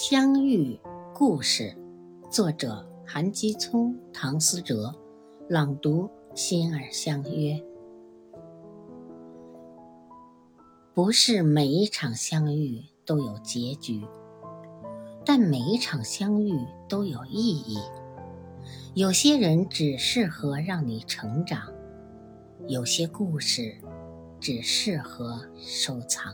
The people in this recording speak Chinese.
相遇故事，作者韩基聪、唐思哲，朗读心儿相约。不是每一场相遇都有结局，但每一场相遇都有意义。有些人只适合让你成长，有些故事只适合收藏。